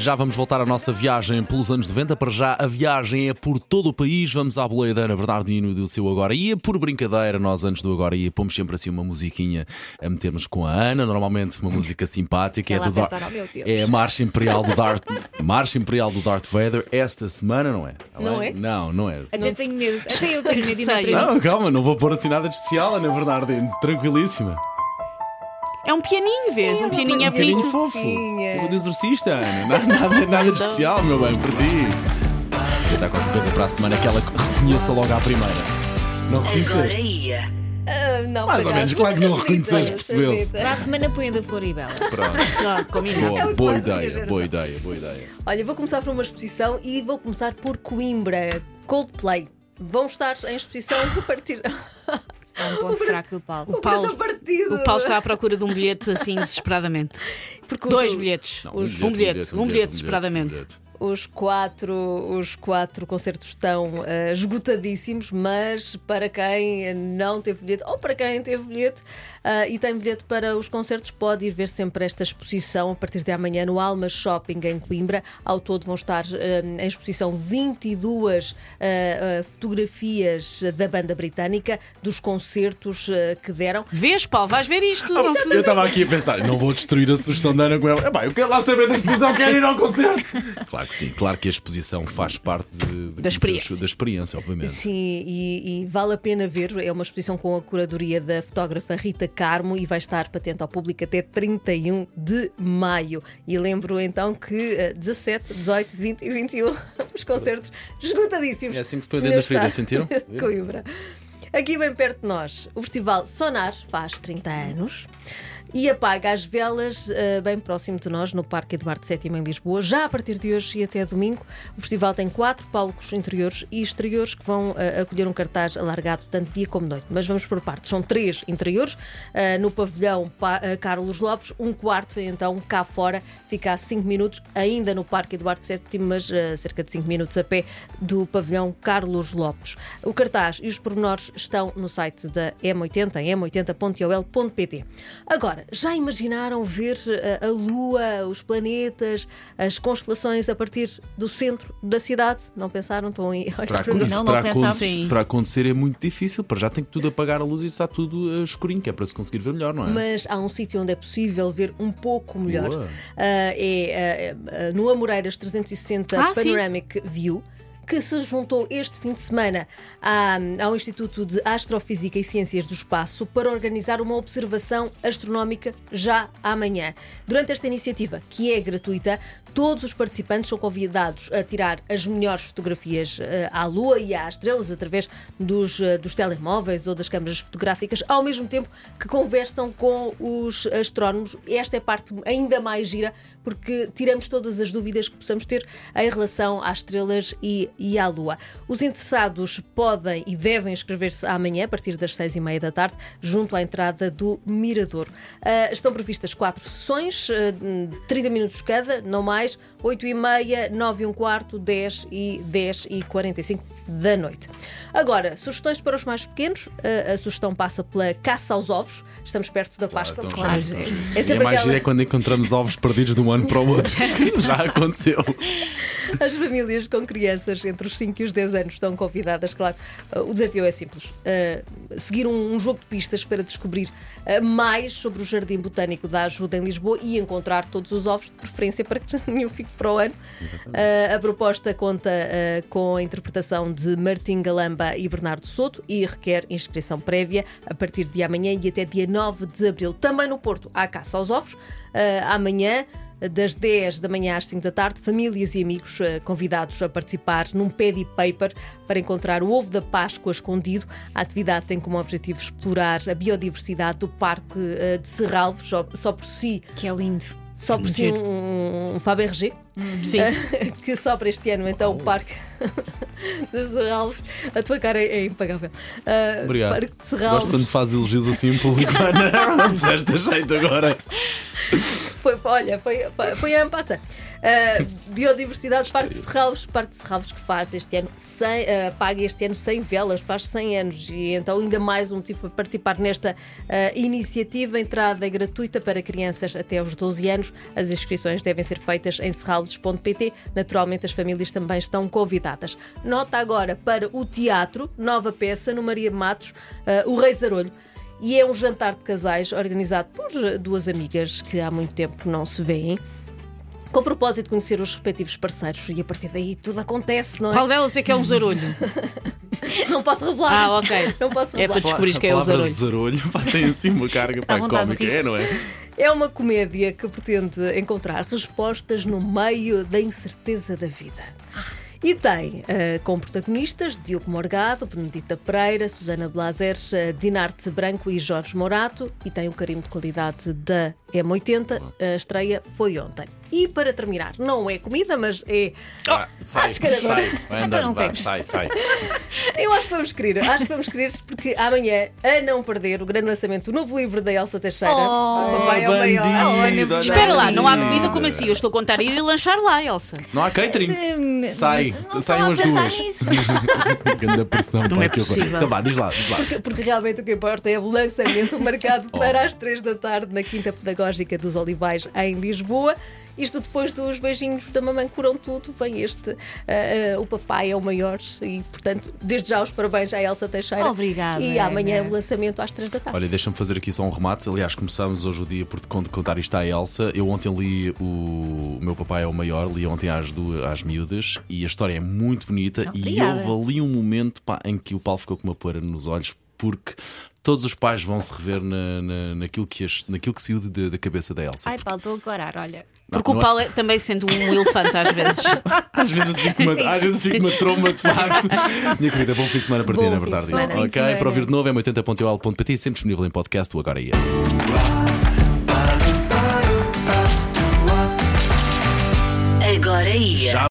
Já vamos voltar à nossa viagem pelos anos 90. Para já, a viagem é por todo o país. Vamos à boleia da Ana Bernardino e do seu Agora Ia. Por brincadeira, nós antes do Agora Ia pomos sempre assim uma musiquinha a metermos com a Ana. Normalmente uma música simpática. É, do pensar, "Oh, meu Deus." é a Marcha Imperial do Darth Marcha Imperial do Darth Vader. Esta semana não é? Não é? Não, não é. Até tenho medo, até eu tenho medo de Não, calma, não vou pôr assim nada de especial, Ana Bernardino. Tranquilíssima. É um pianinho, vês? Um pianinho é Um bonito. fofo. Fofinha. Tipo de exorcista, Ana. Nada, nada, nada de especial, meu bem, para ti. Vou dar qualquer coisa para a semana que ela reconheça logo à primeira. Não reconheceste? Ah, não, Mais por ou menos, claro que não acredita, reconheceste, percebeu-se. Para a semana põe a da Floribela. Pronto. Ah, combinado. Boa, É o boa faço, ideia, boa ideia, boa ideia. Olha, vou começar por uma exposição e vou começar por Coimbra, Coldplay. Vão estar em exposição a partir. É um ponto fraco do Paulo. O Paulo, o Paulo está à procura de um bilhete assim desesperadamente. Dois bilhetes. Não, um, bilhete, um bilhete, desesperadamente. bilhete. Os quatro, os quatro concertos estão eh, esgotadíssimos, mas para quem não teve bilhete, ou para quem teve bilhete ah, e tem bilhete para os concertos, pode ir ver sempre esta exposição a partir de amanhã no Alma Shopping em Coimbra. Ao todo vão estar eh, em exposição 22 ah, ah, fotografias da banda britânica dos concertos que deram. Vês, Paulo, vais ver isto. Não- Eu estava aqui a pensar, não vou destruir a sugestão da Ana com ela. Eu quero lá saber da exposição, quero ir ao concerto. Claro que sim, claro que a exposição faz parte de- de- Da experiência. da experiência, obviamente. Sim, e, e vale a pena ver. É uma exposição com a curadoria da fotógrafa Rita Carmo e vai estar patente ao público até 31 de maio. E lembro então que eh, 17, 18, 20 e 21 os concertos esgotadíssimos. É assim que se põe o dedo na ferida, sentiram? Coimbra. Aqui bem perto de nós, o Festival Sonar faz 30 anos. E apaga as velas eh, bem próximo de nós, no Parque Eduardo VII em Lisboa. Já a partir de hoje e até domingo, o festival tem quatro palcos interiores e exteriores que vão eh, acolher um cartaz alargado tanto dia como noite. Mas vamos por partes. São três interiores. eh, no pavilhão Pa- Carlos Lopes, um quarto então cá fora, fica a 5 minutos, ainda no Parque Eduardo VII, mas cerca de 5 minutos a pé do pavilhão Carlos Lopes. O cartaz e os pormenores estão no site da M80, em m80.ol.pt. Agora, já imaginaram ver eh, a Lua, os planetas, as constelações a partir do centro da cidade? Não pensaram? Estão em... Para, Não, isso não para, acontecer, Sim. para acontecer é muito difícil. Para já tem que tudo apagar a luz e está tudo eh, escurinho, que é para se conseguir ver melhor, não é? Mas há um sítio onde é possível ver um pouco melhor. Ah, é ah, no Amoreiras 360 Ah, sim. Panoramic View. Que se juntou este fim de semana à- ao Instituto de Astrofísica e Ciências do Espaço para organizar uma observação astronómica já amanhã. Durante esta iniciativa, que é gratuita, todos os participantes são convidados a tirar as melhores fotografias eh, à Lua e às estrelas através dos, eh, dos telemóveis ou das câmaras fotográficas, ao mesmo tempo que conversam com os astrónomos. Esta é a parte ainda mais gira, porque tiramos todas as dúvidas que possamos ter em relação às estrelas e, e à Lua. Os interessados podem e devem inscrever-se amanhã, a partir das seis e meia da tarde, junto à entrada do Mirador. Ah, estão previstas quatro sessões, ah, 30 minutos cada, não mais, 8 e meia, 9 e um quarto, 10 e 10 e 45 da noite. Agora, sugestões para os mais pequenos. Ah, a sugestão passa pela caça aos ovos. Estamos perto da Páscoa. então, Claro. já- É E a sempre mais aquela- é quando encontramos ovos perdidos de um ano para o outro. já aconteceu. As famílias com crianças entre os 5 e os 10 anos estão convidadas, claro. Uh, O desafio é simples: uh, seguir um, um jogo de pistas para descobrir uh, mais sobre o Jardim Botânico da Ajuda em Lisboa e encontrar todos os ovos, de preferência para que nenhum fique para o ano. Uh, a proposta conta uh, com a interpretação de Martim Galamba e Bernardo Soto e requer inscrição prévia a partir de amanhã e até dia 9 de abril. Também no Porto há caça aos ovos. Uh, amanhã das 10 da manhã às 5 da tarde, famílias e amigos convidados a participar num pad paper para encontrar o ovo da Páscoa escondido. A atividade tem como objetivo explorar a biodiversidade do Parque de Serralves, só, só por si, Que é lindo. Só por si um, um Fabergé, Sim. que só para este ano então o Parque de Serralves, a tua cara é, é impagável. Ah, Obrigado. Parque de Serralves. Gosto quando faz elogios assim em público. Não, fizeste jeito agora. Foi, olha, foi, foi, foi a passa. Uh, biodiversidade, Parque de Serralves, Parque de Serralves que faz este ano 100, uh, paga este ano 100 velas, faz 100 anos e então ainda mais um motivo para participar nesta uh, iniciativa. Entrada é gratuita para crianças até aos 12 anos. As inscrições devem ser feitas em serralves.pt. Naturalmente as famílias também estão convidadas. Nota agora para o teatro, nova peça no Maria Matos, O Rei Zarolho. E é um jantar de casais organizado por duas amigas que há muito tempo não se veem com o propósito de conhecer os respectivos parceiros e a partir daí tudo acontece, não é? Qual delas é que é um zarolho? não posso revelar. Ah, ok. Não posso É para revelar. descobrir quem é o zarolho. zarolho pá, tem assim uma carga pá, vontade cómica, de rir. é, não é? É uma comédia que pretende encontrar respostas no meio da incerteza da vida. E tem eh, como protagonistas Diogo Morgado, Benedita Pereira, Susana Blazeres, eh, Dinarte Branco e Jorge Morato. E tem o carimbo de qualidade da M80. A estreia foi ontem. E para terminar, não é comida, mas é. Ah, sai, acho que era sai, agora. vai Então não queres. sai, sai. Eu acho que vamos querer, acho que vamos querer porque amanhã, a não perder, o grande lançamento do novo livro da Elsa Teixeira. Oh, Papai é o maior. Oh, Ana, Espera lá, não há comida como assim? Eu estou a contar ir e lanchar lá, Elsa. Não há catering. Hum, Sai, não saiam as duas. nisso. Grande pressão, Não pá, é possível. Então vá, diz lá, diz lá. Porque, porque realmente o que importa é o lançamento marcado Oh. para as 3 da tarde na Quinta Pedagógica dos Olivais, em Lisboa. Isto depois dos beijinhos da mamãe curam tudo, vem este. ah, ah, o papai é o maior e, portanto, desde já os parabéns à Elsa Teixeira. Obrigada, E amanhã Ana. o lançamento às 3 da tarde. Olha, deixa-me fazer aqui só um remate. Aliás, começámos hoje o dia por contar isto à Elsa. Eu ontem li o, o meu papai é o maior, li ontem às duas às miúdas e a história é muito bonita. E Obrigada. houve ali um momento pá, em que o Paulo ficou com uma poeira nos olhos porque todos os pais vão se rever na, na- naquilo, que as- naquilo que saiu de- da cabeça da Elsa. Ai, Paulo, estou a corar, olha. Porque não o é- Paulo é, também sendo um elefante às vezes. Às vezes eu fico uma, Sim. às vezes eu fico uma tromba de facto. Minha querida, bom fim de semana para ti, na de verdade. semana. Ok, semana. para ouvir de novo é 80.ol.pt, sempre disponível em podcast. O Agora ia. Agora ia.